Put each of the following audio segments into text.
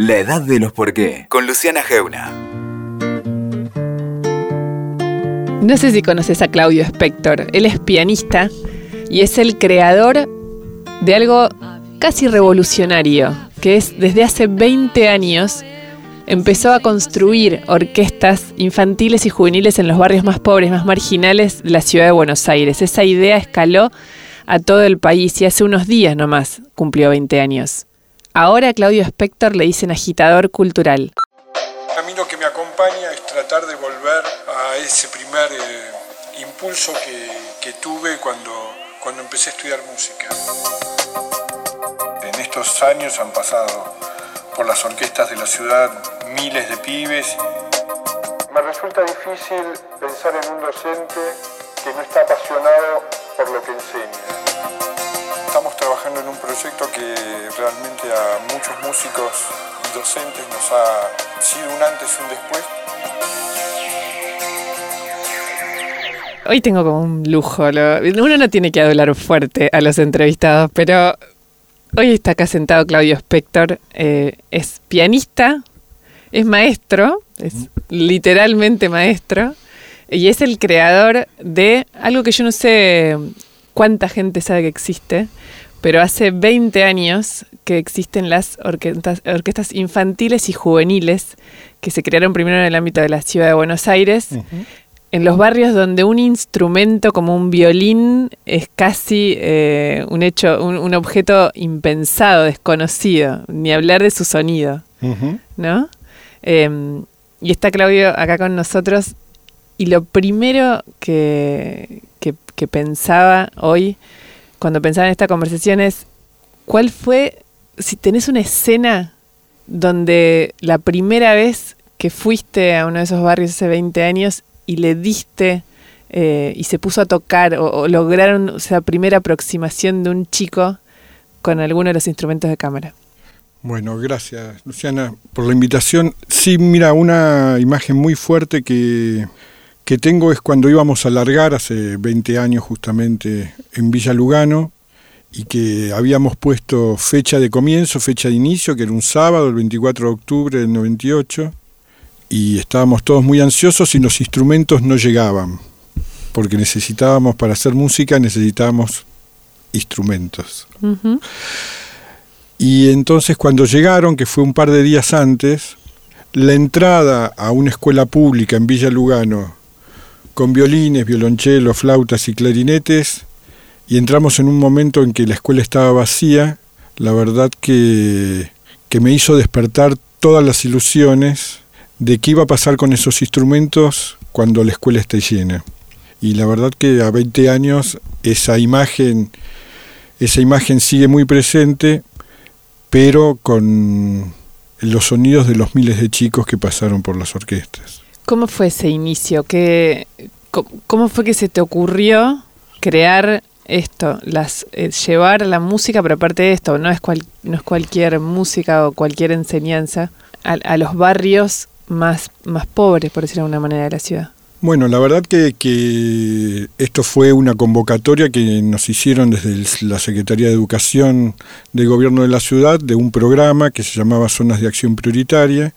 La edad de los por qué, con Luciana Geuna. No sé si conoces a Claudio Spector. Él es pianista y es el creador de algo casi revolucionario, que es desde hace 20 años empezó a construir orquestas infantiles y juveniles en los barrios más pobres, más marginales de la ciudad de Buenos Aires. Esa idea escaló a todo el país y hace unos días nomás cumplió 20 años. Ahora a Claudio Spector le dicen agitador cultural. A mí lo que me acompaña es tratar de volver a ese primer eh, impulso que, tuve cuando, cuando empecé a estudiar música. En estos años han pasado por las orquestas de la ciudad miles de pibes. Me resulta difícil pensar en un docente que no está apasionado por lo que enseña. Estamos trabajando en un proyecto que realmente a muchos músicos y docentes nos ha sido un antes y un después. Hoy tengo como un lujo. Uno no tiene que hablar fuerte a los entrevistados, pero hoy está acá sentado Claudio Spector. Eh, es pianista, es maestro, es literalmente maestro, y es el creador de algo que yo no sé cuánta gente sabe que existe, pero hace 20 años que existen las orquestas, orquestas infantiles y juveniles que se crearon primero en el ámbito de la ciudad de Buenos Aires. En los barrios donde un instrumento como un violín es casi eh, un hecho, un, objeto impensado, desconocido, ni hablar de su sonido, ¿no? Em, y está Claudio acá con nosotros. Y lo primero que, que, pensaba hoy, cuando pensaba en esta conversación, es cuál fue, si tenés una escena donde la primera vez que fuiste a uno de esos barrios hace 20 años y le diste eh, y se puso a tocar o, o, lograron esa primera aproximación de un chico con alguno de los instrumentos de cámara. Bueno, gracias Luciana por la invitación. Sí, mira, una imagen muy fuerte que, que tengo es cuando íbamos a largar hace 20 años justamente en Villa Lugano y que habíamos puesto fecha de comienzo, fecha de inicio, que era un sábado, el 24 de octubre del 98, y estábamos todos muy ansiosos y los instrumentos no llegaban, porque necesitábamos, para hacer música, necesitábamos instrumentos. Y entonces cuando llegaron, que fue un par de días antes, la entrada a una escuela pública en Villa Lugano, con violines, violonchelos, flautas y clarinetes, y entramos en un momento en que la escuela estaba vacía, la verdad que, que me hizo despertar todas las ilusiones de qué iba a pasar con esos instrumentos cuando la escuela esté llena. Y la verdad que a 20 años esa imagen, esa imagen sigue muy presente pero con los sonidos de los miles de chicos que pasaron por las orquestas. ¿Cómo fue ese inicio? ¿Qué, ¿Cómo fue que se te ocurrió crear esto, las, eh, llevar la música, pero aparte de esto, no es, no es cualquier música o cualquier enseñanza, a, a los barrios más, más pobres, por decirlo de alguna manera, de la ciudad? Bueno, la verdad que, esto fue una convocatoria que nos hicieron desde la Secretaría de Educación del Gobierno de la Ciudad de un programa que se llamaba Zonas de Acción Prioritaria,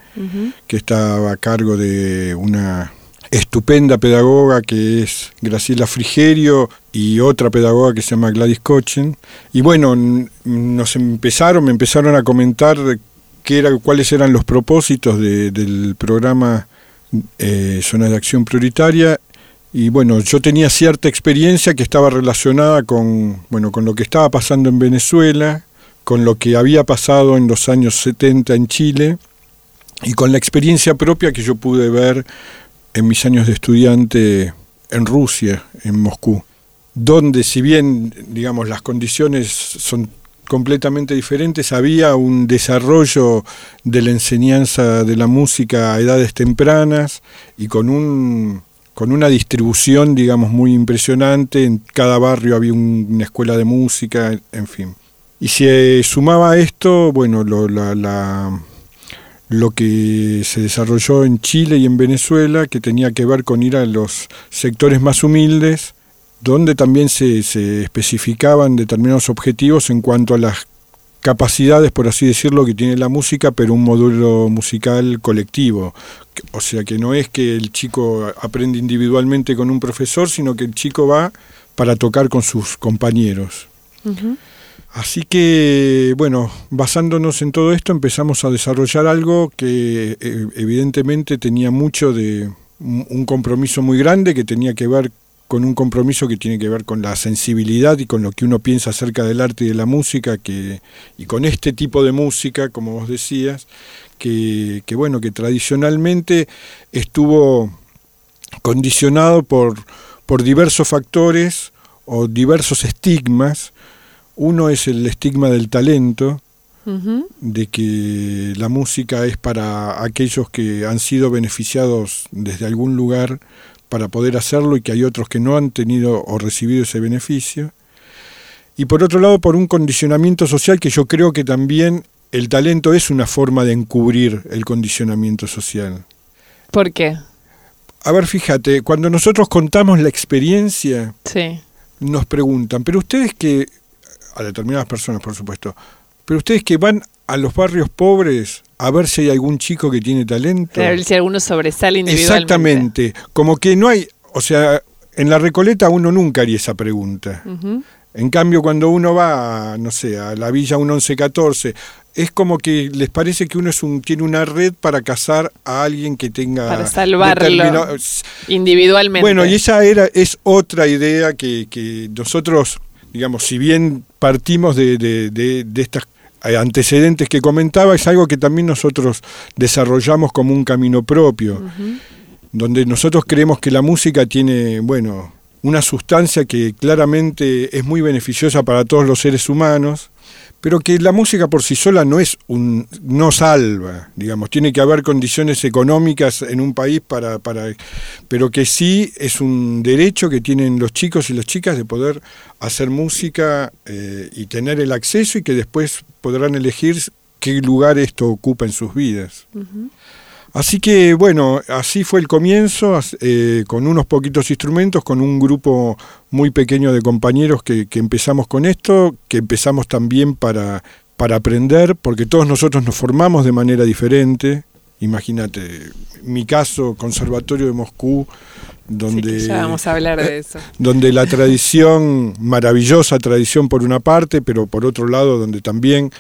que estaba a cargo de una estupenda pedagoga que es Graciela Frigerio y otra pedagoga que se llama Gladys Cochen. Y bueno, nos empezaron, me empezaron a comentar qué era, cuáles eran los propósitos del programa eh, zona de acción prioritaria. Y bueno, yo tenía cierta experiencia que estaba relacionada con, bueno, con lo que estaba pasando en Venezuela, con lo que había pasado en los años 70 en Chile y con la experiencia propia que yo pude ver en mis años de estudiante en Rusia, en Moscú, donde si bien, digamos, las condiciones son completamente diferentes, había un desarrollo de la enseñanza de la música a edades tempranas y con un con una distribución, digamos, muy impresionante. En cada barrio había una escuela de música, en fin. Y se sumaba a esto, bueno, lo, lo que se desarrolló en Chile y en Venezuela, que tenía que ver con ir a los sectores más humildes, donde también se, especificaban determinados objetivos en cuanto a las capacidades, por así decirlo, que tiene la música, pero un módulo musical colectivo. O sea que no es que el chico aprende individualmente con un profesor, sino que el chico va para tocar con sus compañeros. Así que, bueno, basándonos en todo esto, empezamos a desarrollar algo que eh, evidentemente tenía mucho de un compromiso muy grande que tenía que ver con un compromiso que tiene que ver con la sensibilidad y con lo que uno piensa acerca del arte y de la música que, y con este tipo de música, como vos decías, que, que bueno, que tradicionalmente estuvo condicionado por, por diversos factores o diversos estigmas. Uno es el estigma del talento, de que la música es para aquellos que han sido beneficiados desde algún lugar para poder hacerlo y que hay otros que no han tenido o recibido ese beneficio. Y por otro lado, por un condicionamiento social que yo creo que también el talento es una forma de encubrir el condicionamiento social. ¿Por qué? A ver, fíjate, cuando nosotros contamos la experiencia, sí. nos preguntan, pero ustedes que a determinadas personas, por supuesto. Pero ustedes que van a los barrios pobres a ver si hay algún chico que tiene talento. A ver si alguno sobresale individualmente. Exactamente. Como que no hay, o sea, en la Recoleta uno nunca haría esa pregunta. En cambio, cuando uno va, no sé, a la Villa 1114, es como que les parece que uno es un, tiene una red para cazar a alguien que tenga... Para salvarlo individualmente. Bueno, y esa era, es otra idea que, que nosotros digamos, si bien partimos de, de, estos antecedentes que comentaba, es algo que también nosotros desarrollamos como un camino propio, donde nosotros creemos que la música tiene, bueno, una sustancia que claramente es muy beneficiosa para todos los seres humanos, pero que la música por sí sola no es un no salva, digamos, tiene que haber condiciones económicas en un país para, para pero que sí es un derecho que tienen los chicos y las chicas de poder hacer música eh, y tener el acceso y que después podrán elegir qué lugar esto ocupa en sus vidas. Así que bueno, así fue el comienzo, eh, con unos poquitos instrumentos, con un grupo muy pequeño de compañeros que, empezamos con esto, que empezamos también para, para aprender, porque todos nosotros nos formamos de manera diferente. Imagínate, mi caso, Conservatorio de Moscú, donde, vamos a hablar de eso. donde la tradición, maravillosa tradición por una parte, pero por otro lado, donde también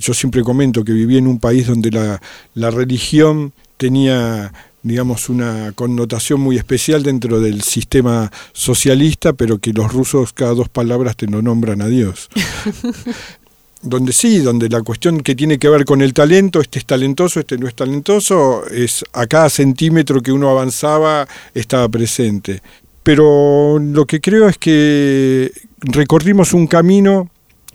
yo siempre comento que viví en un país donde la, la religión tenía digamos, una connotación muy especial dentro del sistema socialista, pero que los rusos cada dos palabras te lo nombran a Dios. donde sí, donde la cuestión que tiene que ver con el talento, este es talentoso, este no es talentoso, es a cada centímetro que uno avanzaba estaba presente. Pero lo que creo es que recorrimos un camino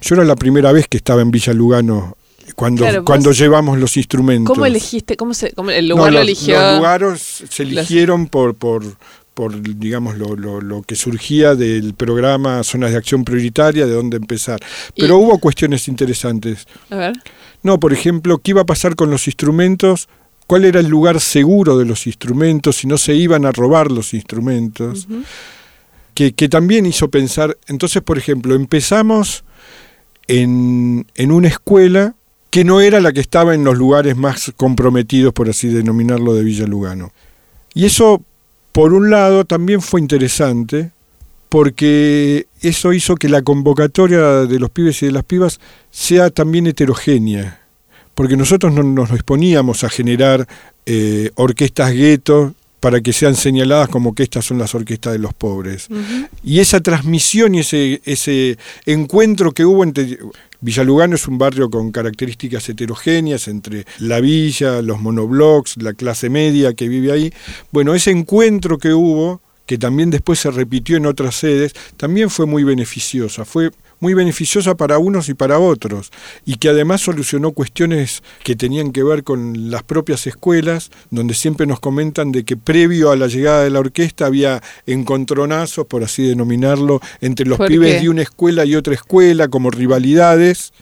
yo era la primera vez que estaba en Villa Lugano cuando, cuando llevamos los instrumentos. ¿Cómo elegiste? ¿Cómo se, el lugar lo eligió? Los lugares se eligieron por, por, por digamos, lo, lo, lo, que surgía del programa Zonas de Acción Prioritaria, de dónde empezar. Pero hubo cuestiones interesantes. A ver. No, por ejemplo, ¿qué iba a pasar con los instrumentos? ¿Cuál era el lugar seguro de los instrumentos? Si no se iban a robar los instrumentos. que, que también hizo pensar. Entonces, por ejemplo, empezamos en, en una escuela que no era la que estaba en los lugares más comprometidos, por así denominarlo, de Villa Lugano. Y eso, por un lado, también fue interesante, porque eso hizo que la convocatoria de los pibes y de las pibas sea también heterogénea, porque nosotros no nos disponíamos a generar eh, orquestas guetos para que sean señaladas como que estas son las orquestas de los pobres. Y esa transmisión y ese, ese encuentro que hubo entre... Villalugano es un barrio con características heterogéneas entre la villa, los monoblocks, la clase media que vive ahí. Bueno, ese encuentro que hubo, que también después se repitió en otras sedes, también fue muy beneficiosa. Fue muy beneficiosa para unos y para otros, y que además solucionó cuestiones que tenían que ver con las propias escuelas, donde siempre nos comentan de que previo a la llegada de la orquesta había encontronazos, por así denominarlo, entre los pibes de una escuela y otra escuela, como rivalidades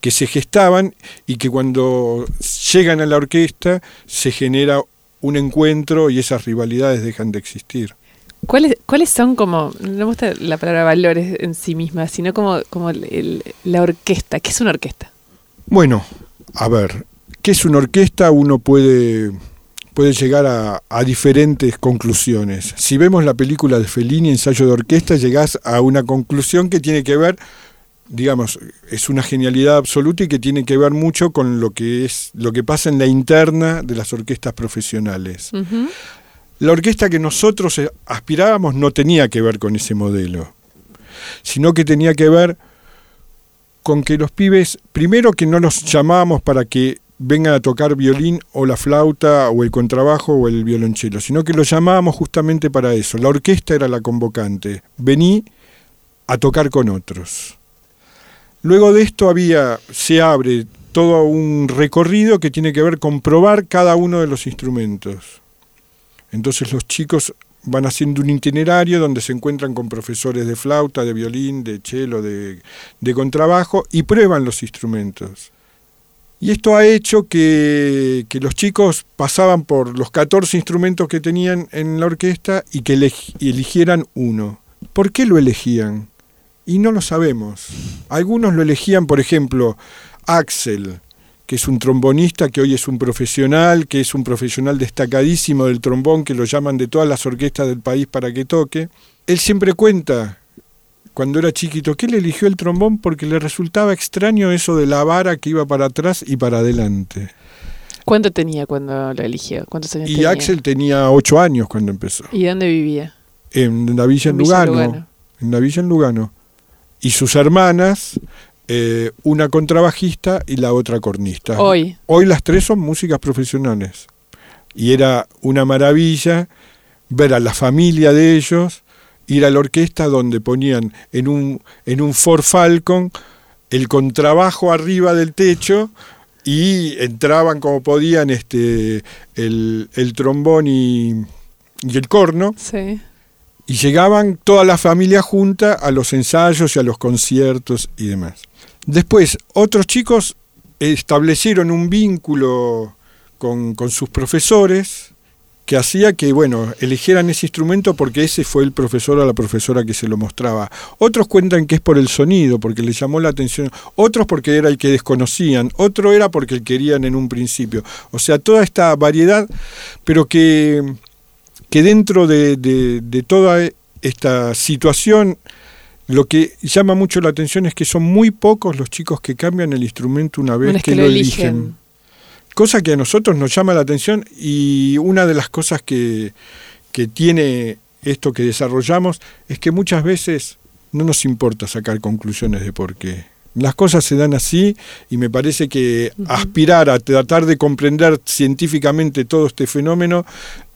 que se gestaban y que cuando llegan a la orquesta se genera un encuentro y esas rivalidades dejan de existir. ¿Cuáles, ¿Cuáles son como, no me gusta la palabra valores en sí misma, sino como, como el- la orquesta? ¿Qué es una orquesta? Bueno, a ver, ¿qué es una orquesta? Uno puede, puede llegar a, a diferentes conclusiones. Si vemos la película de Fellini, Ensayo de Orquesta, llegás a una conclusión que tiene que ver, digamos, es una genialidad absoluta y que tiene que ver mucho con lo que es lo que pasa en la interna de las orquestas profesionales. Ujú. La orquesta que nosotros eh, aspirábamos no tenía que ver con ese modelo, sino que tenía que ver con que los pibes, primero que no los llamábamos para que vengan a tocar violín o la flauta o el contrabajo o el violonchelo, sino que los llamábamos justamente para eso. La orquesta era la convocante. Vení a tocar con otros. Luego de esto había, se abre todo un recorrido que tiene que ver con probar cada uno de los instrumentos. Entonces los chicos van haciendo un itinerario donde se encuentran con profesores de flauta, de violín, de cello, de, contrabajo y prueban los instrumentos. Y esto ha hecho que, que los chicos pasaban por los 14 instrumentos que tenían en la orquesta y que eligieran uno. ¿Por qué lo elegían? Y no lo sabemos. Algunos lo elegían, por ejemplo, Axel, que es un trombonista que hoy es un profesional, que es un profesional destacadísimo del trombón, que lo llaman de todas las orquestas del país para que toque. Él siempre cuenta, cuando era chiquito, que él eligió el trombón porque le resultaba extraño eso de la vara que iba para atrás y para adelante. ¿Cuánto tenía cuando lo eligió? ¿Cuántos años Y tenía? Axel tenía ocho años cuando empezó, ¿Y dónde vivía? en la villa en Lugano, Lugano. en la villa en Lugano. Y sus hermanas, eh, una contrabajista y la otra cornista. Hoy. Hoy las tres son músicas profesionales. Y era una maravilla ver a la familia de ellos ir a la orquesta donde ponían en un, en un Ford Falcon el contrabajo arriba del techo y entraban como podían este, el, el trombón y, y el corno Sí. Y llegaban toda la familia junta a los ensayos y a los conciertos y demás. Después, otros chicos establecieron un vínculo con, con sus profesores que hacía que, bueno, eligieran ese instrumento porque ese fue el profesor o la profesora que se lo mostraba. Otros cuentan que es por el sonido, porque les llamó la atención. Otros porque era el que desconocían. Otro era porque querían en un principio. O sea, toda esta variedad, pero que, que dentro de, de- de toda esta situación, lo que llama mucho la atención es que son muy pocos los chicos que cambian el instrumento una vez que, que lo eligen. Cosa que a nosotros nos llama la atención y una de las cosas que, que tiene esto que desarrollamos es que muchas veces no nos importa sacar conclusiones de por qué. Las cosas se dan así y me parece que aspirar a tratar de comprender científicamente todo este fenómeno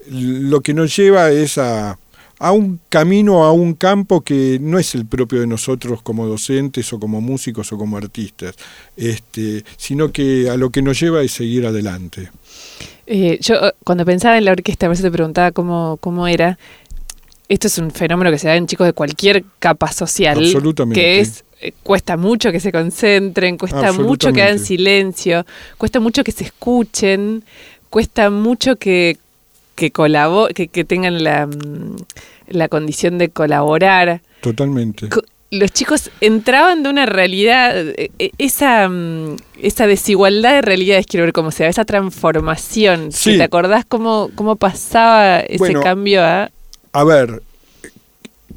lo que nos lleva es a, a un camino, a un campo que no es el propio de nosotros como docentes o como músicos o como artistas, este, sino que a lo que nos lleva es seguir adelante. Eh, yo eh, cuando pensaba en la orquesta, a veces te preguntaba cómo, cómo era. Esto es un fenómeno que se da en chicos de cualquier capa social. Absolutamente. Que es, eh, cuesta mucho que se concentren, cuesta mucho que hagan silencio, cuesta mucho que se escuchen, cuesta mucho que, que, que, que tengan la, mm, la condición de colaborar. Totalmente. Co- Los chicos entraban de una realidad, eh, eh, esa, mm, esa desigualdad de realidades, quiero ver cómo se da, esa transformación. Sí. ¿Te acordás cómo, cómo pasaba ese Bueno, cambio a... A ver,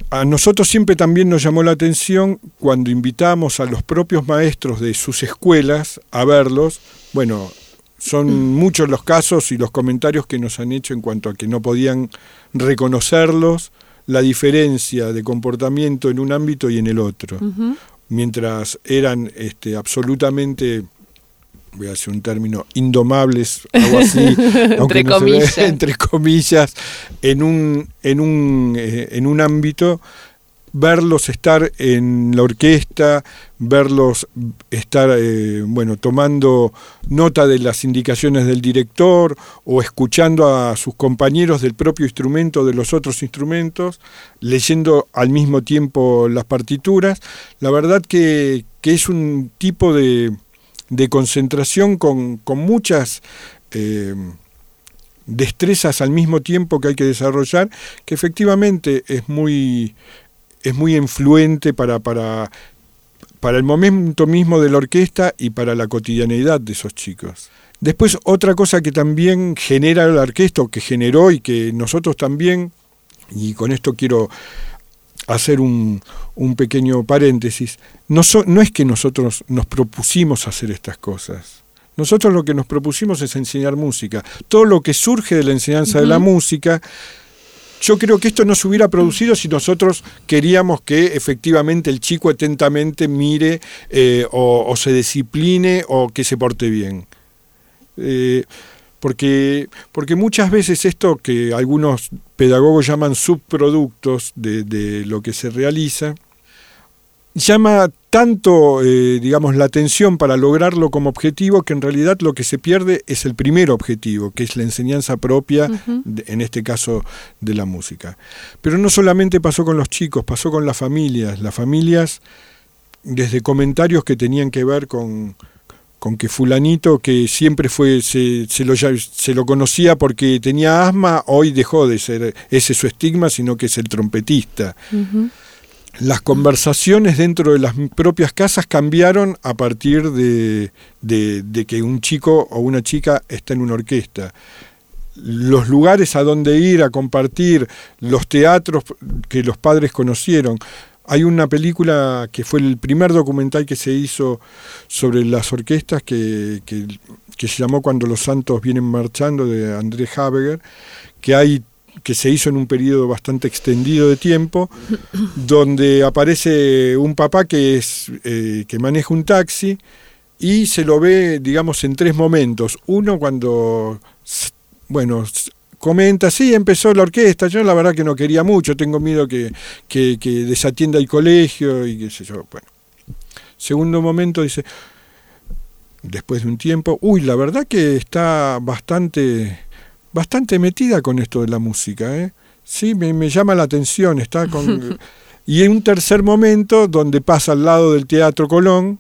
a nosotros siempre también nos llamó la atención cuando invitamos a los propios maestros de sus escuelas a verlos. Bueno, son muchos los casos y los comentarios que nos han hecho en cuanto a que no podían reconocerlos, la diferencia de comportamiento en un ámbito y en el otro. Mientras eran este, absolutamente voy a hacer un término, indomables, algo así, Entre no se ve, comillas. entre comillas, en un, en un, eh, en un ámbito, verlos estar en la orquesta, verlos estar, eh, bueno, tomando nota de las indicaciones del director o escuchando a sus compañeros del propio instrumento, de los otros instrumentos, leyendo al mismo tiempo las partituras, la verdad que, que es un tipo de, de concentración con, con muchas... eh, destrezas al mismo tiempo que hay que desarrollar, que efectivamente es muy, es muy influente para, para, para el momento mismo de la orquesta y para la cotidianeidad de esos chicos. Después, otra cosa que también genera la orquesta, o que generó y que nosotros también, y con esto quiero hacer un, un pequeño paréntesis, no, no es que nosotros nos propusimos hacer estas cosas. Nosotros lo que nos propusimos es enseñar música. Todo lo que surge de la enseñanza de la música, yo creo que esto no se hubiera producido si nosotros queríamos que efectivamente el chico atentamente mire eh, o, se discipline o que se porte bien. Eh, porque, porque muchas veces esto que algunos pedagogos llaman subproductos de, de lo que se realiza, llama tanto, eh, digamos, la atención para lograrlo como objetivo que en realidad lo que se pierde es el primer objetivo, que es la enseñanza propia, en este caso de la música. Pero no solamente pasó con los chicos, pasó con las familias. Las familias, desde comentarios que tenían que ver con, con que fulanito que siempre fue se, se, lo, se lo conocía porque tenía asma, hoy dejó de ser ese su estigma, sino que es el trompetista. Las conversaciones dentro de las propias casas cambiaron a partir de, que un chico o una chica está en una orquesta los lugares a donde ir a compartir, los teatros que los padres conocieron. Hay una película que fue el primer documental que se hizo sobre las orquestas que, se llamó Cuando los Santos vienen marchando de André Habeger, que hay que se hizo en un periodo bastante extendido de tiempo, donde aparece un papá que es eh, que maneja un taxi y se lo ve, digamos, en tres momentos. Uno cuando, bueno, comenta, sí, empezó la orquesta, yo la verdad que no quería mucho, tengo miedo que, que, desatienda el colegio y qué sé yo. Bueno. Segundo momento dice, después de un tiempo, uy, la verdad que está bastante, bastante metida con esto de la música, ¿eh? Sí, me, me llama la atención, está con... y en un tercer momento, donde pasa al lado del Teatro Colón,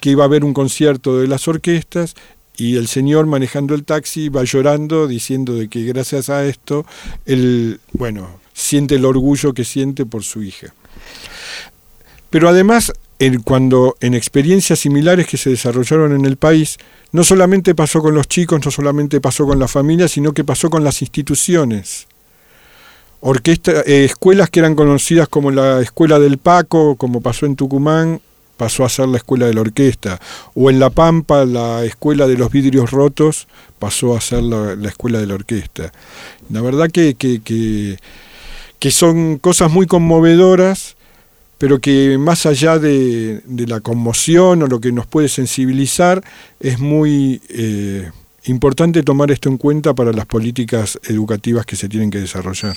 que iba a haber un concierto de las orquestas y el señor manejando el taxi va llorando diciendo de que gracias a esto él, bueno, siente el orgullo que siente por su hija. Pero además, en, cuando en experiencias similares que se desarrollaron en el país, no solamente pasó con los chicos, no solamente pasó con la familia, sino que pasó con las instituciones. Orquesta, eh, escuelas que eran conocidas como la Escuela del Paco, como pasó en Tucumán, pasó a ser la escuela de la orquesta, o en La Pampa la escuela de los vidrios rotos pasó a ser la, escuela de la orquesta. La verdad que, que, que, son cosas muy conmovedoras, pero que más allá de, la conmoción o lo que nos puede sensibilizar, es muy eh, importante tomar esto en cuenta para las políticas educativas que se tienen que desarrollar.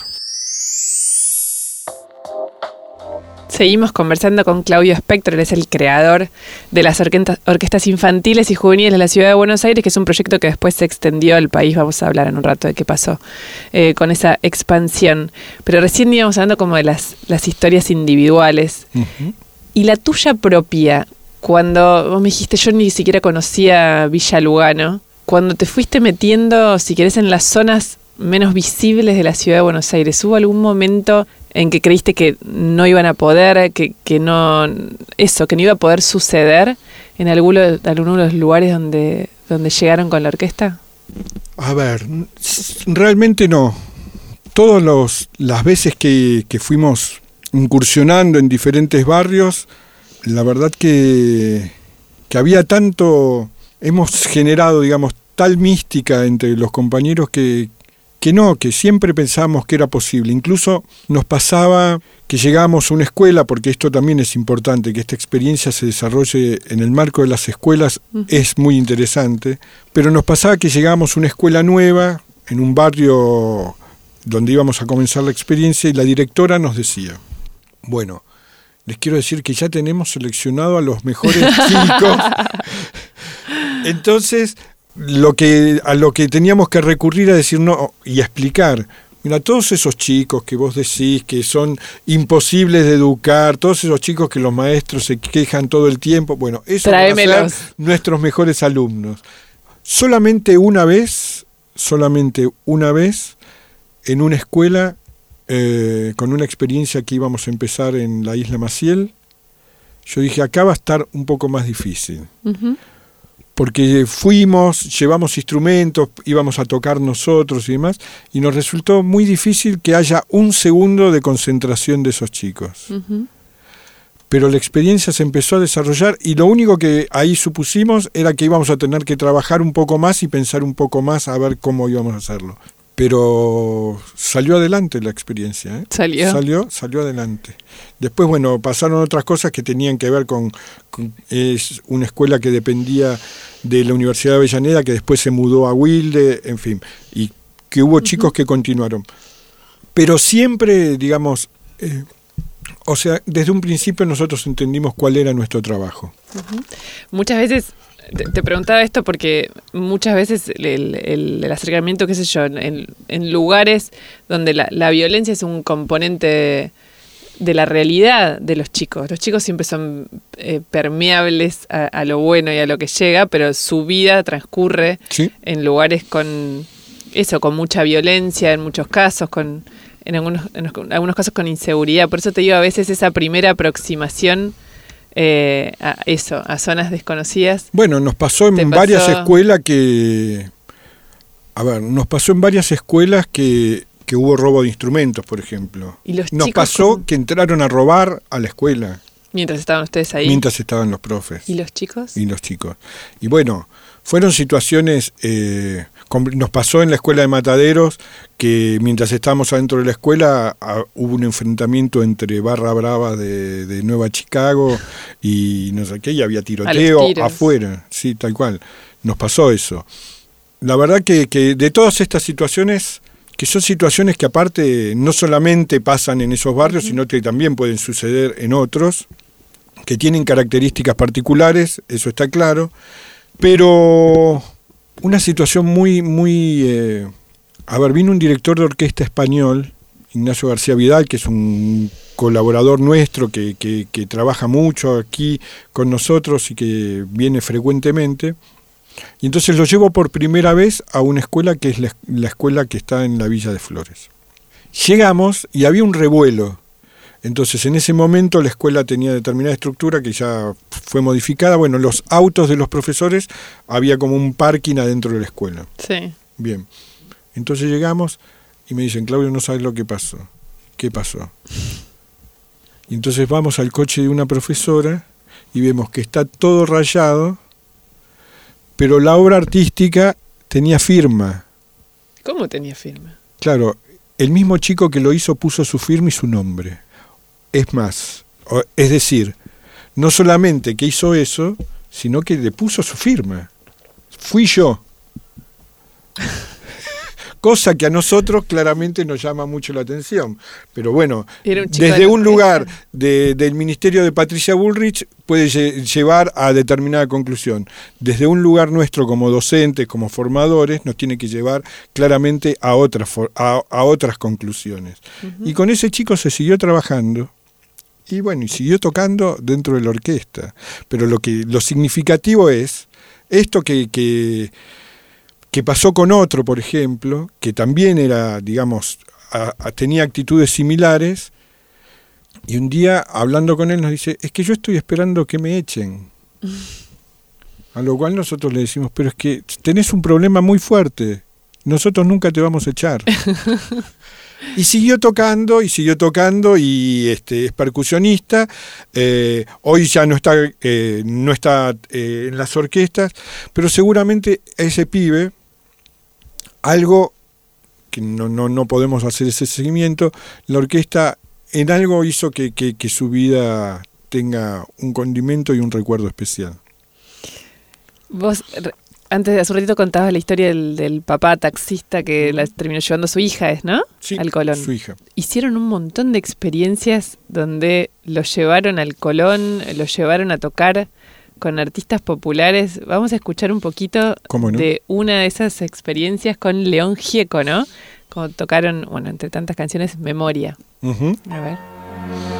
Seguimos conversando con Claudio Spector, él es el creador de las orquestas infantiles y juveniles de la ciudad de Buenos Aires, que es un proyecto que después se extendió al país. Vamos a hablar en un rato de qué pasó eh, con esa expansión. Pero recién íbamos hablando como de las, las historias individuales. Y la tuya propia, cuando vos me dijiste, yo ni siquiera conocía Villa Lugano, cuando te fuiste metiendo, si querés, en las zonas menos visibles de la ciudad de Buenos Aires, ¿hubo algún momento en que creíste que no iban a poder, que, que no, eso, que no iba a poder suceder en alguno, alguno de los lugares donde, donde llegaron con la orquesta? A ver, realmente no. Todas las veces que, que fuimos incursionando en diferentes barrios, la verdad que, que había tanto, hemos generado, digamos, tal mística entre los compañeros que, que no, que siempre pensábamos que era posible. Incluso nos pasaba que llegábamos a una escuela, porque esto también es importante, que esta experiencia se desarrolle en el marco de las escuelas, es muy interesante, pero nos pasaba que llegábamos a una escuela nueva, en un barrio donde íbamos a comenzar la experiencia, y la directora nos decía, bueno, les quiero decir que ya tenemos seleccionado a los mejores chicos. Entonces, lo que, a lo que teníamos que recurrir a decir no y a explicar. Mira, todos esos chicos que vos decís que son imposibles de educar, todos esos chicos que los maestros se quejan todo el tiempo, bueno, esos son nuestros mejores alumnos. Solamente una vez solamente una vez en una escuela eh, con una experiencia que íbamos a empezar en la isla Maciel. Yo dije, acá va a estar un poco más difícil. Porque fuimos, llevamos instrumentos, íbamos a tocar nosotros y demás, y nos resultó muy difícil que haya un segundo de concentración de esos chicos. Pero la experiencia se empezó a desarrollar y lo único que ahí supusimos era que íbamos a tener que trabajar un poco más y pensar un poco más a ver cómo íbamos a hacerlo. Pero salió adelante la experiencia. ¿eh? Salió. Salió, salió adelante. Después, bueno, pasaron otras cosas que tenían que ver con, con- es una escuela que dependía de la Universidad de Avellaneda, que después se mudó a Wilde, en fin, y que hubo chicos que continuaron. Pero siempre, digamos, eh, o sea, desde un principio nosotros entendimos cuál era nuestro trabajo. Muchas veces, te, te preguntaba esto porque muchas veces el, el- el acercamiento, qué sé yo, en, en lugares donde la, la violencia es un componente de la realidad de los chicos. Los chicos siempre son eh, permeables a, a lo bueno y a lo que llega, pero su vida transcurre ¿Sí? en lugares con eso, con mucha violencia en muchos casos, con en algunos, en algunos casos con inseguridad. Por eso te digo, a veces esa primera aproximación eh, a eso, a zonas desconocidas. Bueno, nos pasó ¿Te en pasó? varias escuelas que... A ver, nos pasó en varias escuelas que, que hubo robo de instrumentos, por ejemplo. Y los Nos pasó que entraron a robar a la escuela mientras estaban ustedes ahí. mientras estaban los profes ¿Y los chicos? y los chicos. Y bueno, fueron situaciones, eh, nos pasó en la escuela de Mataderos que mientras estábamos adentro de la escuela ah, hubo un enfrentamiento entre Barra Brava de, de Nueva Chicago y no sé qué, y había tiroteo afuera, sí, tal cual. Nos pasó eso. La verdad que, que de todas estas situaciones, que son situaciones que aparte no solamente pasan en esos barrios, sino que también pueden suceder en otros, que tienen características particulares, eso está claro, pero una situación muy, muy... eh, a ver, vino un director de orquesta español, Ignacio García Vidal, que es un colaborador nuestro que, que- trabaja mucho aquí con nosotros y que viene frecuentemente. Y entonces lo llevo por primera vez a una escuela que es la escuela que está en la Villa de Flores. Llegamos y había un revuelo. Entonces en ese momento la escuela tenía determinada estructura que ya fue modificada. Bueno, los autos de los profesores había como un parking adentro de la escuela. Sí. Bien. Entonces llegamos y me dicen, Claudio, no sabes lo que pasó. ¿Qué pasó? Y entonces vamos al coche de una profesora y vemos que está todo rayado, pero la obra artística tenía firma. ¿Cómo tenía firma? Claro, el mismo chico que lo hizo puso su firma y su nombre. Es más, o- es decir, no solamente que hizo eso, sino que le puso su firma. Fui yo. Cosa que a nosotros claramente nos llama mucho la atención. Pero bueno, un desde un lugar de- del ministerio de Patricia Bullrich puede lle- llevar a determinada conclusión. Desde un lugar nuestro como docentes, como formadores, nos tiene que llevar claramente a otras, a, a otras conclusiones. Y con ese chico se siguió trabajando. Y bueno, y siguió tocando dentro de la orquesta. Pero lo que lo significativo es esto que, que, que pasó con otro, por ejemplo, que también era, digamos, a- a- tenía actitudes similares, y un día, hablando con él, nos dice, es que yo estoy esperando que me echen. A lo cual nosotros le decimos, pero es que tenés un problema muy fuerte, nosotros nunca te vamos a echar. Y siguió tocando, y siguió tocando, y este, es percusionista. eh, hoy ya no está, eh, no está eh, en las orquestas, pero seguramente ese pibe, algo que no, no, no podemos hacer ese seguimiento, la orquesta en algo hizo que, que- que su vida tenga un condimento y un recuerdo especial. Vos, antes de hace un ratito contabas la historia del, del papá taxista que la terminó llevando a su hija, ¿es, no? Sí, Al Colón. su hija. Hicieron un montón de experiencias donde lo llevaron al Colón, lo llevaron a tocar con artistas populares. Vamos a escuchar un poquito de una de esas experiencias con León Gieco, ¿no? Como tocaron, bueno, entre tantas canciones, Memoria. A ver.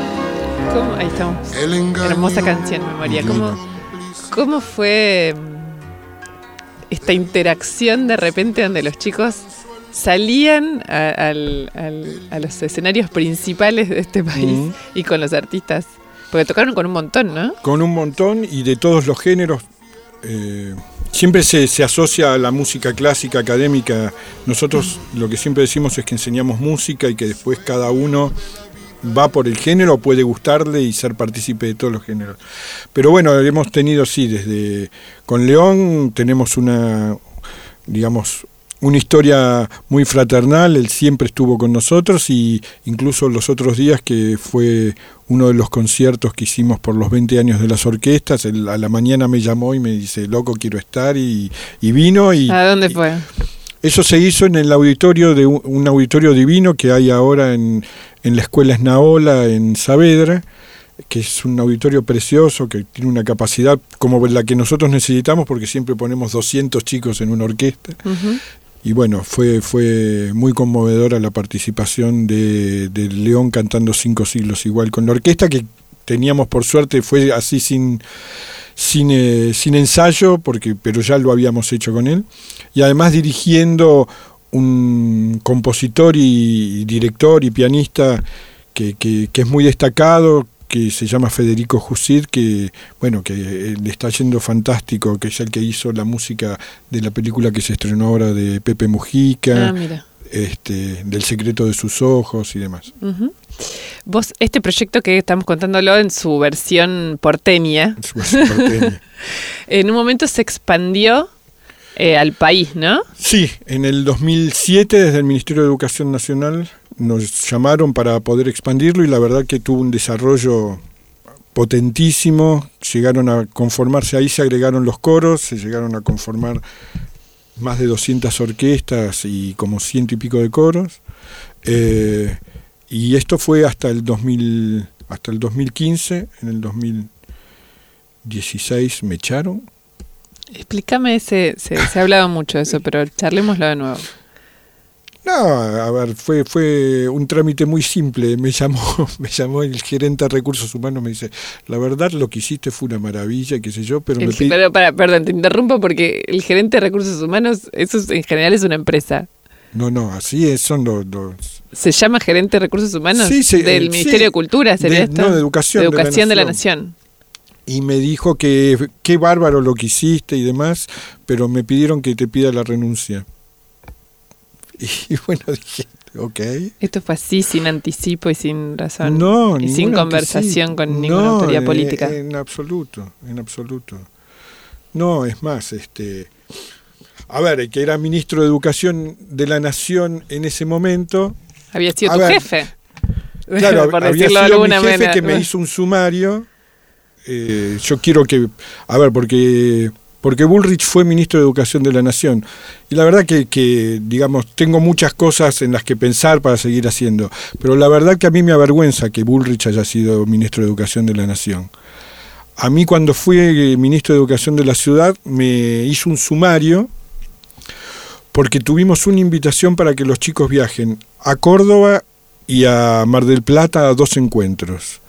¿Cómo? Ahí estamos. Hermosa canción, Memoria. ¿Cómo, ¿Cómo fue mm, esta interacción de repente donde los chicos salían a, los escenarios principales de este país y con los artistas? Porque tocaron con un montón, ¿no? Con un montón y de todos los géneros. Eh, siempre se, asocia a la música clásica académica. Nosotros lo que siempre decimos es que enseñamos música y que después cada uno va por el género, puede gustarle y ser partícipe de todos los géneros. Pero bueno, hemos tenido, sí, desde con León tenemos una, digamos, una historia muy fraternal, él siempre estuvo con nosotros y incluso los otros días que fue uno de los conciertos que hicimos por los 20 años de las orquestas, a la mañana me llamó y me dice, loco, quiero estar y, vino. Y, ¿A dónde fue? Eso se hizo en el auditorio de un, auditorio divino que hay ahora en, en la escuela Esnaola, en Saavedra que es un auditorio precioso, que tiene una capacidad como la que nosotros necesitamos, porque siempre ponemos 200 chicos en una orquesta. Y bueno, fue, fue muy conmovedora la participación de, León cantando cinco siglos igual con la orquesta que teníamos por suerte, fue así sin, sin, eh, sin ensayo, porque, pero ya lo habíamos hecho con él, y además dirigiendo un compositor y, director y pianista que, que, que, es muy destacado, que se llama Federico Jusid, que bueno, que eh, le está yendo fantástico, que es el que hizo la música de la película que se estrenó ahora de Pepe Mujica, ah, este, del secreto de sus ojos y demás. Vos, este proyecto que estamos contándolo en su versión porteña, en un momento se expandió eh, al país, ¿no? Sí, en el 2007 desde el Ministerio de Educación Nacional nos llamaron para poder expandirlo y la verdad que tuvo un desarrollo potentísimo, llegaron a conformarse, ahí se agregaron los coros, se llegaron a conformar más de 200 orquestas y como ciento y pico de coros. Eh, y esto fue hasta el 2000, hasta el 2015, en el 2016 me echaron. Explícame, ese, se, se ha hablado mucho de eso, pero charlémoslo de nuevo. No, a ver, fue, fue un trámite muy simple. Me llamó, me llamó el gerente de recursos humanos, me dice, la verdad lo que hiciste fue una maravilla, qué sé yo, pero me Pero para, perdón, te interrumpo porque el gerente de recursos humanos, eso en general es una empresa. No, no, así es, son los, ¿Se llama gerente de recursos humanos? Sí, Del Ministerio de Cultura, ¿sería esto? No, de Educación. De Educación de la Nación. Y me dijo que qué bárbaro lo que hiciste y demás, pero me pidieron que te pida la renuncia. Y bueno, dije, ok. Esto fue así, sin anticipo y sin razón. No, Y sin conversación con ninguna autoridad política. En absoluto, en absoluto. No, es más, este. A ver, el que era ministro de Educación de la Nación en ese momento. Había sido tu jefe. Claro, había sido mi jefe que me hizo un sumario. Eh, yo quiero que. A ver, porque porque Bullrich fue ministro de Educación de la Nación. Y la verdad que, digamos, tengo muchas cosas en las que pensar para seguir haciendo, pero la verdad que a mí me avergüenza que Bullrich haya sido ministro de Educación de la Nación. A mí cuando fui ministro de Educación de la ciudad me hizo un sumario porque tuvimos una invitación para que los chicos viajen a Córdoba y a Mar del Plata a dos encuentros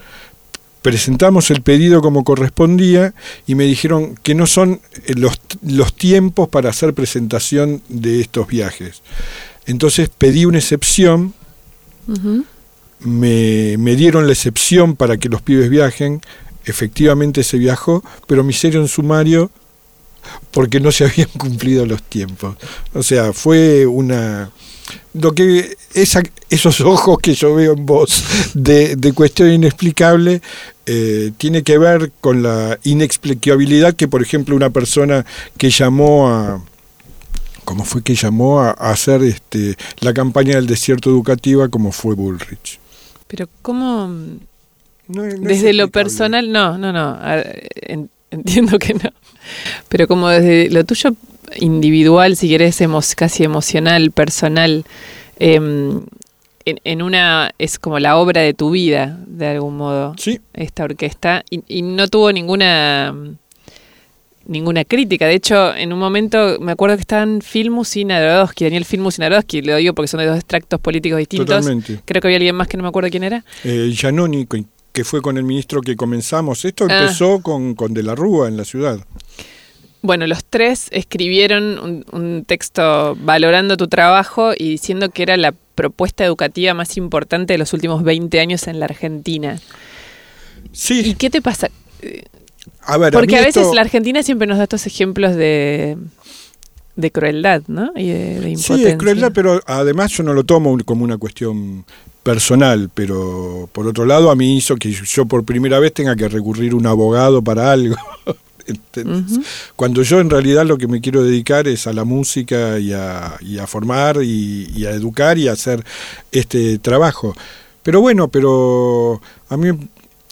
presentamos el pedido como correspondía y me dijeron que no son eh, los, los tiempos para hacer presentación de estos viajes. Entonces pedí una excepción, me, me, dieron la excepción para que los pibes viajen, efectivamente se viajó, pero me hicieron sumario porque no se habían cumplido los tiempos. O sea, fue una lo que esa, esos ojos que yo veo en vos de, de cuestión inexplicable eh, tiene que ver con la inexplicabilidad que, por ejemplo, una persona que llamó a como fue que llamó a, hacer este, la campaña del desierto educativa como fue Bullrich. Pero ¿cómo No no desde lo personal, no, no, no. entiendo que no. Pero como desde lo tuyo individual, si querés, emo- casi emocional, personal, em, en, en una. es como la obra de tu vida, de algún modo, Sí, esta orquesta. Y, y no tuvo ninguna. Ninguna crítica. De hecho, en un momento me acuerdo que estaban Filmus y Narodowski, Daniel Filmus y Narodowski, lo digo porque son de dos extractos políticos distintos. totalmente. Creo que había alguien más que no me acuerdo quién era. Eh, Giannoni, que- que fue con el ministro que comenzamos, esto Ah. empezó con, con De la Rúa en la ciudad. Bueno, los tres escribieron un, un texto valorando tu trabajo y diciendo que era la propuesta educativa más importante de los últimos 20 años en la Argentina. ¿Y Sí, qué te pasa? a ver, Porque a, veces esto- la Argentina siempre nos da estos ejemplos de, de crueldad, ¿no? Y de, de impotencia. Sí, es crueldad, pero además yo no lo tomo como una cuestión personal, pero por otro lado a mí hizo que yo por primera vez tenga que recurrir a un abogado para algo. Ujú. Cuando yo en realidad lo que me quiero dedicar es a la música y a, y a formar y, y a educar y a hacer este trabajo. Pero bueno, pero a mí,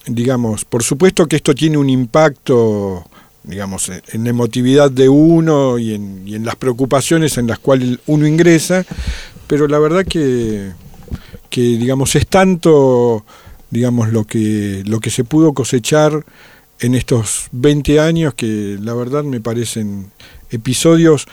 digamos, por supuesto que esto tiene un impacto, digamos, en, en la emotividad de uno y en, y en las preocupaciones en las cuales uno ingresa, pero la verdad que, que digamos, es tanto, digamos, lo que, lo que se pudo cosechar en estos 20 años que la verdad me parecen episodios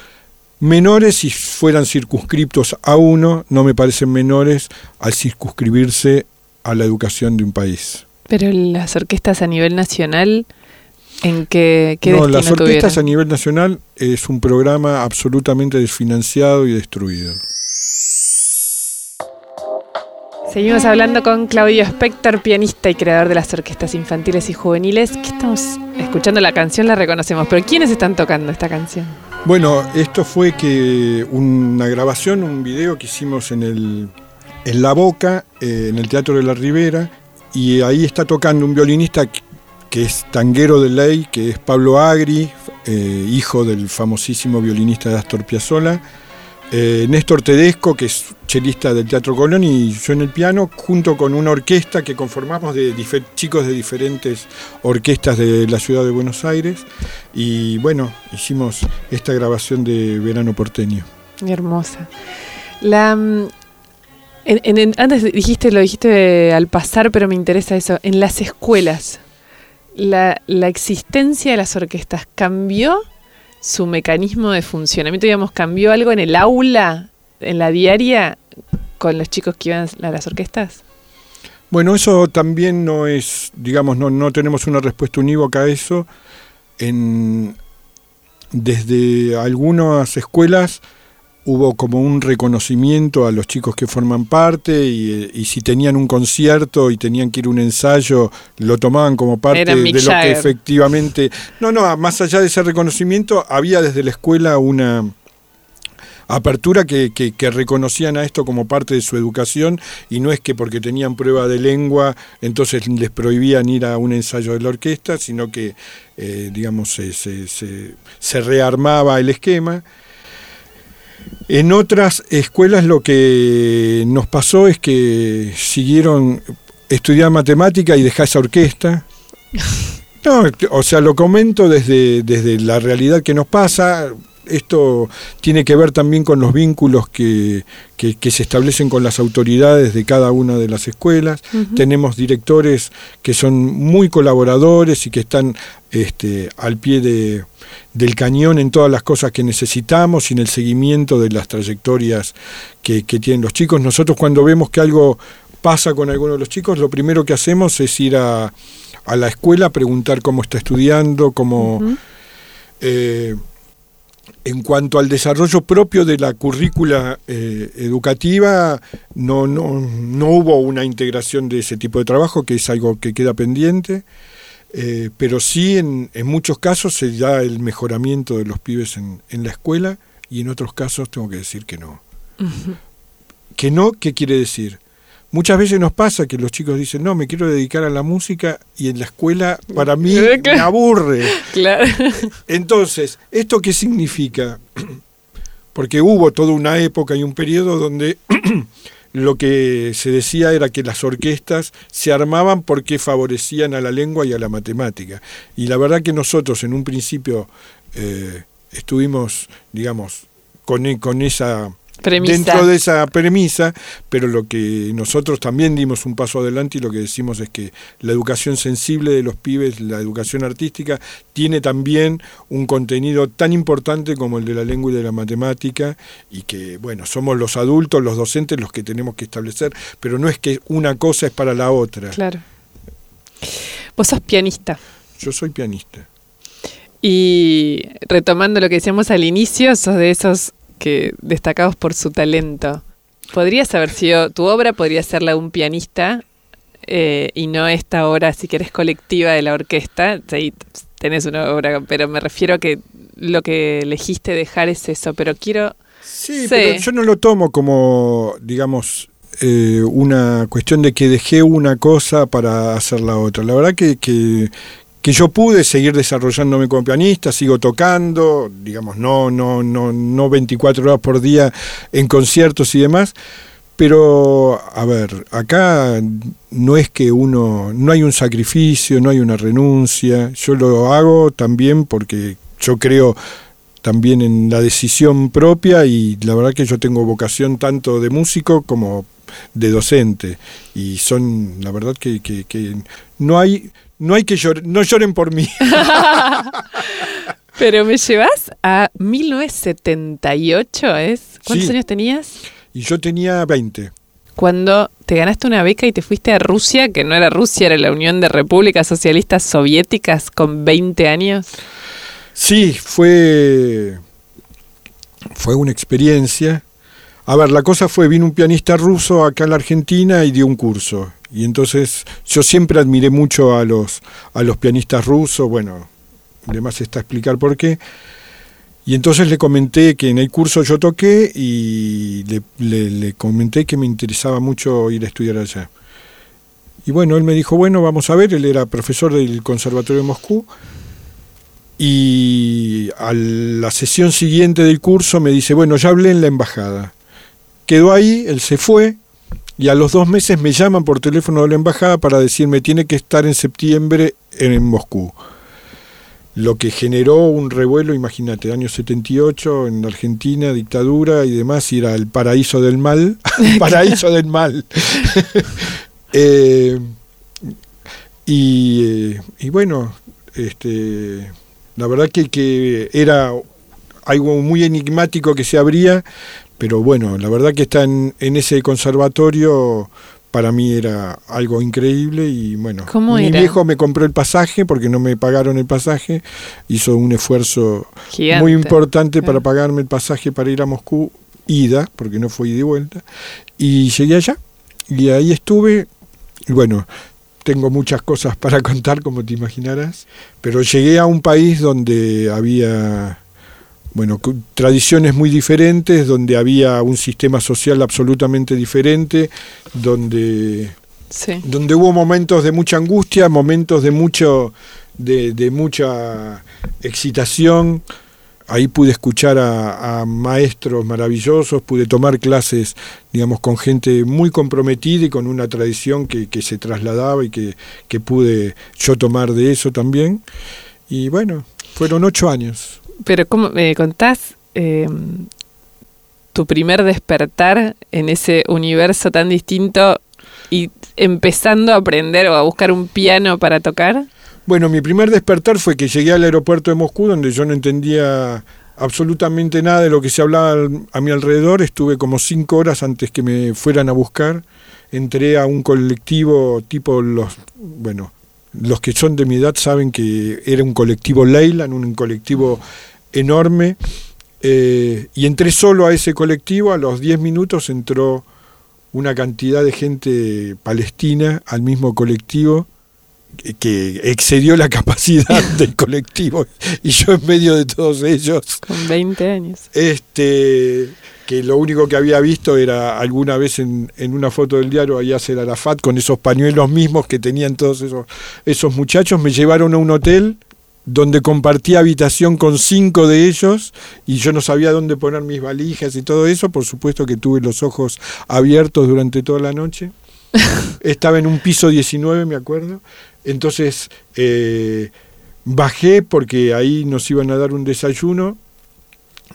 menores si fueran circunscriptos a uno, no me parecen menores al circunscribirse a la educación de un país. Pero las orquestas a nivel nacional, ¿en qué, qué no, las orquestas a nivel nacional es un programa absolutamente desfinanciado y destruido. Seguimos hablando con Claudio Spector, pianista y creador de las orquestas infantiles y juveniles. Estamos escuchando la canción, la reconocemos, pero ¿quiénes están tocando esta canción? Bueno, esto fue que una grabación, un video que hicimos en el en La Boca, eh, en el Teatro de la Ribera, y ahí está tocando un violinista que es tanguero de ley, que es Pablo Agri, eh, hijo del famosísimo violinista de Astor Piazzolla, eh, Néstor Tedesco, que es chelista del Teatro Colón, y yo en el piano, junto con una orquesta que conformamos de chicos de diferentes orquestas de la ciudad de Buenos Aires. Y bueno, hicimos esta grabación de Verano Porteño. Hermosa. La, mm, en- antes dijiste, lo dijiste al pasar, pero me interesa eso. En las escuelas, la, la existencia de las orquestas cambió su mecanismo de funcionamiento, digamos, cambió algo en el aula, en la diaria, con los chicos que iban a las orquestas. Bueno, eso también no es, digamos, no, no tenemos una respuesta unívoca a eso. En, desde algunas escuelas hubo como un reconocimiento a los chicos que forman parte y, eh, y si tenían un concierto y tenían que ir a un ensayo, lo tomaban como parte de lo que efectivamente... No, no, más allá de ese reconocimiento, había desde la escuela una apertura que, que- que reconocían a esto como parte de su educación y no es que porque tenían prueba de lengua entonces les prohibían ir a un ensayo de la orquesta, sino que, eh, digamos, se, se- se- se rearmaba el esquema. En otras escuelas lo que nos pasó es que siguieron estudiar matemática y dejar esa orquesta. No, o sea, lo comento desde, desde la realidad que nos pasa. Esto tiene que ver también con los vínculos que, que- que se establecen con las autoridades de cada una de las escuelas. Tenemos directores que son muy colaboradores y que están este, al pie de, del cañón en todas las cosas que necesitamos y en el seguimiento de las trayectorias que, que tienen los chicos. Nosotros cuando vemos que algo pasa con alguno de los chicos, lo primero que hacemos es ir a, a la escuela a preguntar cómo está estudiando, cómo... Eh, en cuanto al desarrollo propio de la currícula eh, educativa, no, no, no hubo una integración de ese tipo de trabajo, que es algo que queda pendiente, eh, pero sí en, en muchos casos se da el mejoramiento de los pibes en, en la escuela y en otros casos tengo que decir que no. Que no, ¿qué quiere decir? Muchas veces nos pasa que los chicos dicen, no, me quiero dedicar a la música y en la escuela para mí me aburre. Claro. Entonces, ¿esto qué significa? Porque hubo toda una época y un periodo donde lo que se decía era que las orquestas se armaban porque favorecían a la lengua y a la matemática. Y la verdad que nosotros en un principio eh, estuvimos, digamos, con, e, con esa dentro de esa premisa, pero lo que nosotros también dimos un paso adelante y lo que decimos es que la educación sensible de los pibes, la educación artística, tiene también un contenido tan importante como el de la lengua y de la matemática y que, bueno, somos los adultos, los docentes los que tenemos que establecer, pero no es que una cosa es para la otra. Claro. Vos sos pianista. Yo soy pianista. Y retomando lo que decíamos al inicio, sos de esos que destacados por su talento. Podrías haber sido, tu obra podría ser la de un pianista eh, y no esta obra, si querés, colectiva de la orquesta. Sí, tenés una obra, pero me refiero a que lo que elegiste dejar es eso, pero quiero... Sí, pero yo no lo tomo como, digamos, eh, una cuestión de que dejé una cosa para hacer la otra. La verdad que, que, que yo pude seguir desarrollándome como pianista, sigo tocando, digamos, no, no, no, no 24 horas por día en conciertos y demás, pero a ver, acá no es que uno, no hay un sacrificio, no hay una renuncia, yo lo hago también porque yo creo también en la decisión propia y la verdad que yo tengo vocación tanto de músico como de docente y son la verdad que, que, que no hay no hay que llorar, no lloren por mí. Pero me llevas a 1978, ¿es? ¿Cuántos años tenías? Y yo tenía 20. Cuando te ganaste una beca y te fuiste a Rusia, que no era Rusia, era la Unión de Repúblicas Socialistas Soviéticas con 20 años. Sí, fue fue una experiencia. A ver, la cosa fue, vino un pianista ruso acá en la Argentina y dio un curso. Y entonces yo siempre admiré mucho a los, a los pianistas rusos, bueno, además está a explicar por qué. Y entonces le comenté que en el curso yo toqué y le, le, comenté que me interesaba mucho ir a estudiar allá. Y bueno, él me dijo, bueno, vamos a ver, él era profesor del Conservatorio de Moscú. Y a la sesión siguiente del curso me dice, bueno, ya hablé en la embajada. Quedó ahí, él se fue, y a los dos meses me llaman por teléfono de la embajada para decirme tiene que estar en septiembre en Moscú. Lo que generó un revuelo, imagínate, año 78 en Argentina, dictadura y demás, y era el paraíso del mal, paraíso del mal. Eh, y, y, bueno, este, la verdad que, que era algo muy enigmático que se abría, pero bueno, la verdad que estar en, ese conservatorio para mí era algo increíble y bueno, mi viejo me compró el pasaje porque no me pagaron el pasaje, hizo un esfuerzo muy importante para pagarme el pasaje para ir a Moscú, ida, porque no fue ida y vuelta, y llegué allá y ahí estuve, y bueno, tengo muchas cosas para contar como te imaginarás, pero llegué a un país donde había bueno, tradiciones muy diferentes, donde había un sistema social absolutamente diferente, donde, donde hubo momentos de mucha angustia, momentos de mucho, de, mucha excitación. Ahí pude escuchar a, maestros maravillosos, pude tomar clases, digamos, con gente muy comprometida y con una tradición que, se trasladaba y que, que pude yo tomar de eso también. Y bueno, fueron ocho años. Pero ¿cómo me contás em, tu primer despertar en ese universo tan distinto y empezando a aprender o a buscar un piano para tocar? Bueno, mi primer despertar fue que llegué al aeropuerto de Moscú, donde yo no entendía absolutamente nada de lo que se hablaba a mi alrededor. Estuve como cinco horas antes que me fueran a buscar. Entré a un colectivo tipo los, bueno, los que son de mi edad saben que era un colectivo Leyland, un colectivo enorme, eh, y entré solo a ese colectivo, a los 10 minutos entró una cantidad de gente palestina al mismo colectivo que excedió la capacidad del colectivo y yo en medio de todos ellos. Con 20 años. Este que lo único que había visto era alguna vez en, en una foto del diario a Yasser Arafat con esos pañuelos mismos que tenían todos esos, esos muchachos. Me llevaron a un hotel donde compartí habitación con cinco de ellos y yo no sabía dónde poner mis valijas y todo eso, por supuesto que tuve los ojos abiertos durante toda la noche. Estaba en un piso 19, me acuerdo. Entonces eh, bajé porque ahí nos iban a dar un desayuno.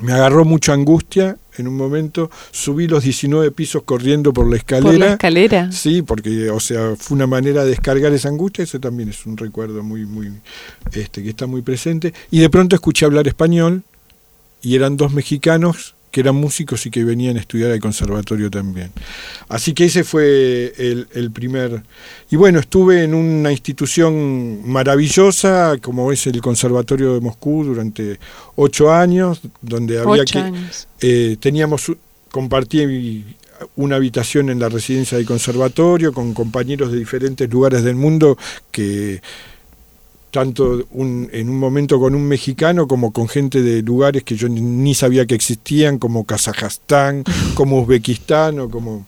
Me agarró mucha angustia en un momento, subí los 19 pisos corriendo por la escalera. ¿Por la escalera? Sí, porque, o sea, fue una manera de descargar esa angustia, eso también es un recuerdo muy, muy, este, que está muy presente. Y de pronto escuché hablar español, y eran dos mexicanos que eran músicos y que venían a estudiar al conservatorio también. Así que ese fue el, primer... Y bueno, estuve en una institución maravillosa como es el Conservatorio de Moscú durante ocho años, donde había que... Eh, teníamos, compartí una habitación en la residencia del conservatorio con compañeros de diferentes lugares del mundo que tanto en un momento con un mexicano como con gente de lugares que yo ni sabía que existían, como Kazajstán, como Uzbekistán o como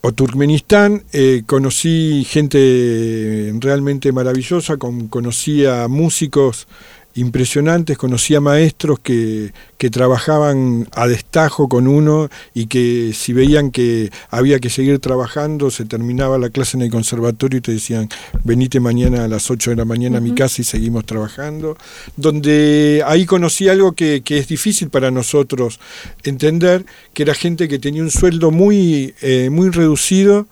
o Turkmenistán. Eh, conocí gente realmente maravillosa, con, conocí a músicos impresionantes, conocía maestros que, que, trabajaban a destajo con uno y que si veían que había que seguir trabajando, se terminaba la clase en el conservatorio y te decían, venite mañana a las 8 de la mañana a mi casa y seguimos trabajando. Donde ahí conocí algo que, que, es difícil para nosotros entender, que era gente que tenía un sueldo muy, eh, muy reducido,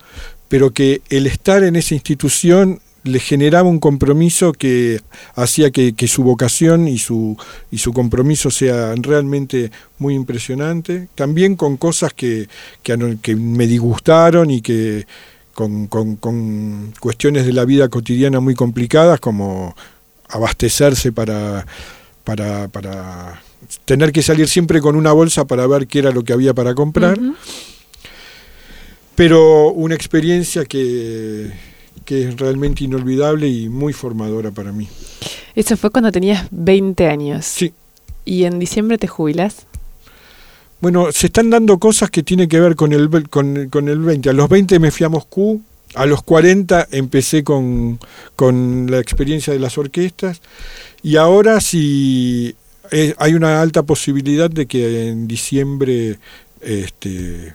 pero que el estar en esa institución le generaba un compromiso que hacía que, su vocación y su, y su compromiso sea realmente muy impresionante. También con cosas que, que, me disgustaron y que con, con, cuestiones de la vida cotidiana muy complicadas, como abastecerse para, para, para tener que salir siempre con una bolsa para ver qué era lo que había para comprar. Pero una experiencia que que es realmente inolvidable y muy formadora para mí. Eso fue cuando tenías 20 años. Sí. ¿Y en diciembre te jubilas? Bueno, se están dando cosas que tienen que ver con el, con, con el 20. A los 20 me fui a Moscú, a los 40 empecé con, con la experiencia de las orquestas y ahora sí eh, hay una alta posibilidad de que en diciembre este,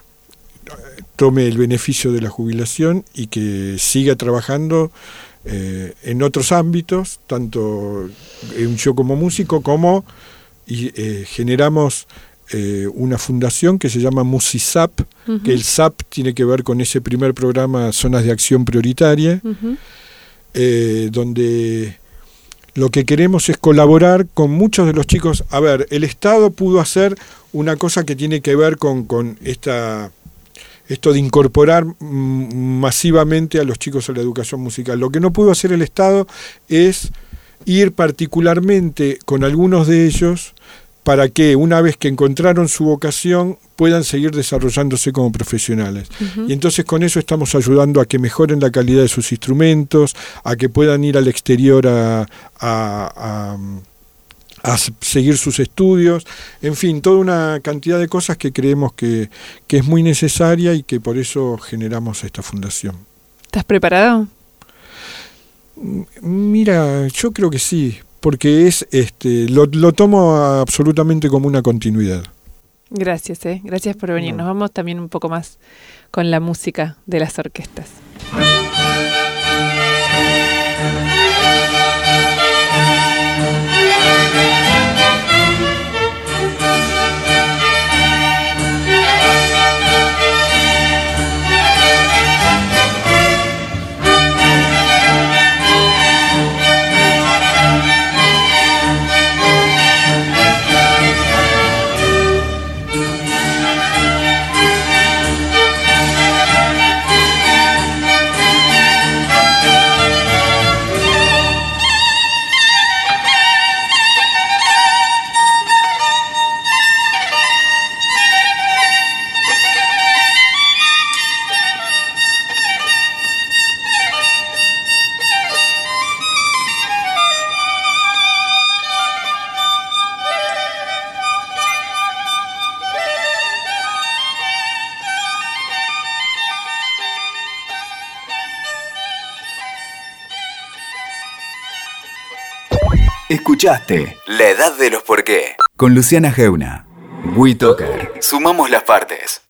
tome el beneficio de la jubilación y que siga trabajando eh, en otros ámbitos, tanto en yo como músico como y, eh, generamos eh, una fundación que se llama MusiSap, que el SAP tiene que ver con ese primer programa Zonas de Acción Prioritaria, donde lo que queremos es colaborar con muchos de los chicos. A ver, el Estado pudo hacer una cosa que tiene que ver con, con esta esto de incorporar masivamente a los chicos a la educación musical. Lo que no pudo hacer el Estado es ir particularmente con algunos de ellos para que una vez que encontraron su vocación puedan seguir desarrollándose como profesionales. Y entonces con eso estamos ayudando a que mejoren la calidad de sus instrumentos, a que puedan ir al exterior a, a a seguir sus estudios, en fin, toda una cantidad de cosas que creemos que, es muy necesaria y que por eso generamos esta fundación. ¿Estás preparado? Mm, mira, yo creo que sí, porque es este lo, lo tomo absolutamente como una continuidad. Gracias, eh. gracias por venir. Nos vamos también un poco más con la música de las orquestas. Escuchaste La Edad de los Por qué con Luciana Geuna. WeToker. Sumamos las partes.